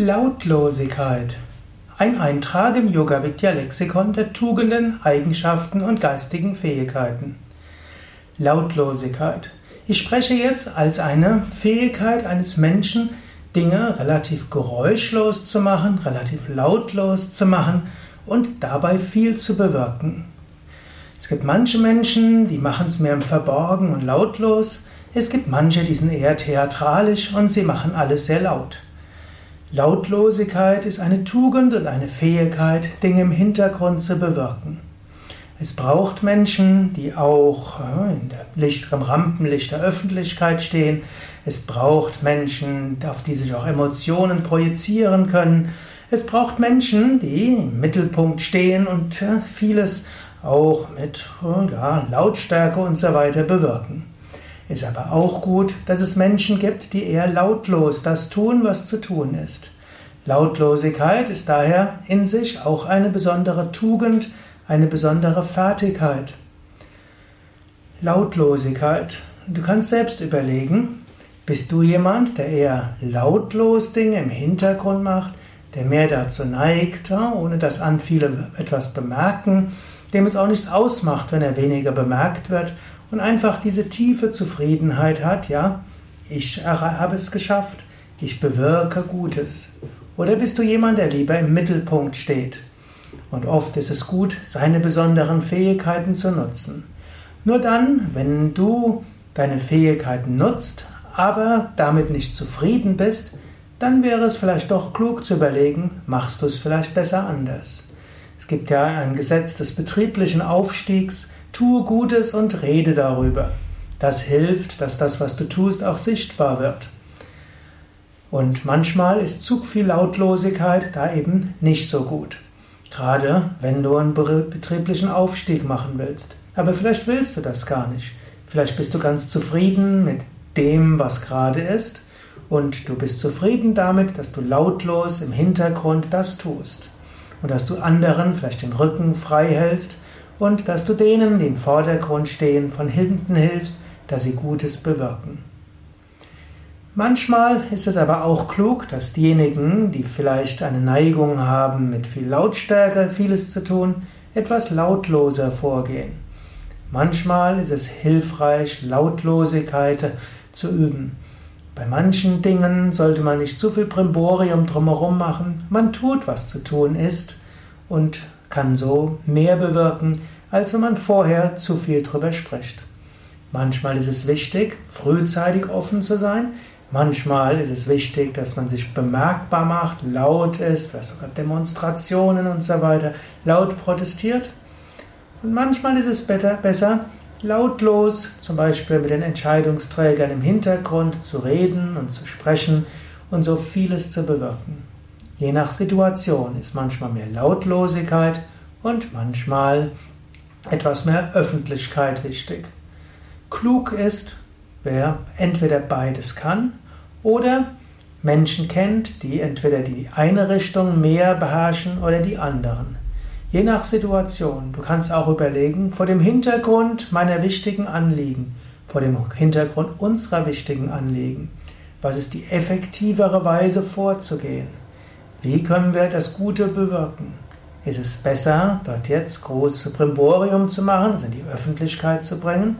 Lautlosigkeit. Ein Eintrag im Yoga Vidya Lexikon der Tugenden, Eigenschaften und geistigen Fähigkeiten. Lautlosigkeit. Ich spreche jetzt als eine Fähigkeit eines Menschen, Dinge relativ geräuschlos zu machen, relativ lautlos zu machen und dabei viel zu bewirken. Es gibt manche Menschen, die machen es mehr im Verborgen und lautlos. Es gibt manche, die sind eher theatralisch und sie machen alles sehr laut. Lautlosigkeit ist eine Tugend und eine Fähigkeit, Dinge im Hintergrund zu bewirken. Es braucht Menschen, die auch äh, in der Licht, im Rampenlicht der Öffentlichkeit stehen. Es braucht Menschen, auf die sich auch Emotionen projizieren können. Es braucht Menschen, die im Mittelpunkt stehen und äh, vieles auch mit äh, ja, Lautstärke und so weiter bewirken. Ist aber auch gut, dass es Menschen gibt, die eher lautlos das tun, was zu tun ist. Lautlosigkeit ist daher in sich auch eine besondere Tugend, eine besondere Fertigkeit. Lautlosigkeit. Du kannst selbst überlegen, bist du jemand, der eher lautlos Dinge im Hintergrund macht, der mehr dazu neigt, ohne dass an viele etwas bemerken, dem es auch nichts ausmacht, wenn er weniger bemerkt wird und einfach diese tiefe Zufriedenheit hat, ja, ich habe es geschafft, ich bewirke Gutes. Oder bist du jemand, der lieber im Mittelpunkt steht? Und oft ist es gut, seine besonderen Fähigkeiten zu nutzen. Nur dann, wenn du deine Fähigkeiten nutzt, aber damit nicht zufrieden bist, dann wäre es vielleicht doch klug zu überlegen, machst du es vielleicht besser anders. Es gibt ja ein Gesetz des betrieblichen Aufstiegs, Tue Gutes und rede darüber. Das hilft, dass das, was du tust, auch sichtbar wird. Und manchmal ist zu viel Lautlosigkeit da eben nicht so gut. Gerade wenn du einen betrieblichen Aufstieg machen willst. Aber vielleicht willst du das gar nicht. Vielleicht bist du ganz zufrieden mit dem, was gerade ist. Und du bist zufrieden damit, dass du lautlos im Hintergrund das tust. Und dass du anderen vielleicht den Rücken frei hältst und dass du denen, die im Vordergrund stehen, von hinten hilfst, dass sie Gutes bewirken. Manchmal ist es aber auch klug, dass diejenigen, die vielleicht eine Neigung haben, mit viel Lautstärke vieles zu tun, etwas lautloser vorgehen. Manchmal ist es hilfreich, Lautlosigkeit zu üben. Bei manchen Dingen sollte man nicht zu viel Primborium drumherum machen. Man tut, was zu tun ist und kann so mehr bewirken, als wenn man vorher zu viel drüber spricht. Manchmal ist es wichtig, frühzeitig offen zu sein. Manchmal ist es wichtig, dass man sich bemerkbar macht, laut ist, vielleicht sogar Demonstrationen und so weiter, laut protestiert. Und manchmal ist es besser, lautlos, zum Beispiel mit den Entscheidungsträgern im Hintergrund zu reden und zu sprechen und so vieles zu bewirken. Je nach Situation ist manchmal mehr Lautlosigkeit und manchmal etwas mehr Öffentlichkeit wichtig. Klug ist, wer entweder beides kann oder Menschen kennt, die entweder die eine Richtung mehr beherrschen oder die anderen. Je nach Situation. Du kannst auch überlegen, vor dem Hintergrund meiner wichtigen Anliegen, vor dem Hintergrund unserer wichtigen Anliegen, was ist die effektivere Weise vorzugehen? Wie können wir das Gute bewirken? Ist es besser, dort jetzt großes Primborium zu machen, es in die Öffentlichkeit zu bringen?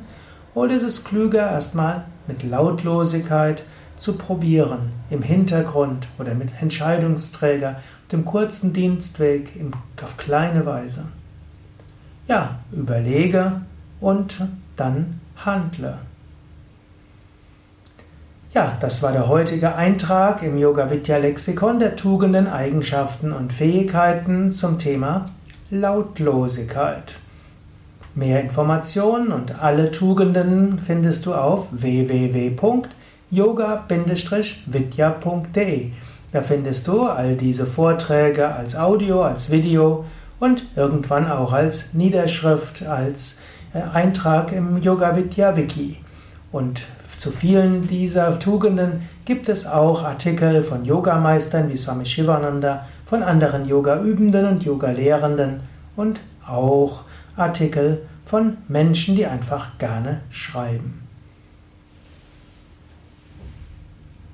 Oder ist es klüger, erstmal mit Lautlosigkeit zu probieren, im Hintergrund oder mit Entscheidungsträger, dem kurzen Dienstweg auf kleine Weise? Ja, überlege und dann handle. Ja, das war der heutige Eintrag im Yoga Vidya Lexikon der Tugenden, Eigenschaften und Fähigkeiten zum Thema Lautlosigkeit. Mehr Informationen und alle Tugenden findest du auf www.yoga-vidya.de. Da findest du all diese Vorträge als Audio, als Video und irgendwann auch als Niederschrift, als äh, Eintrag im Yoga Vidya Wiki. Und zu vielen dieser Tugenden gibt es auch Artikel von Yogameistern wie Swami Shivananda, von anderen Yoga-Übenden und Yoga-Lehrenden und auch Artikel von Menschen, die einfach gerne schreiben.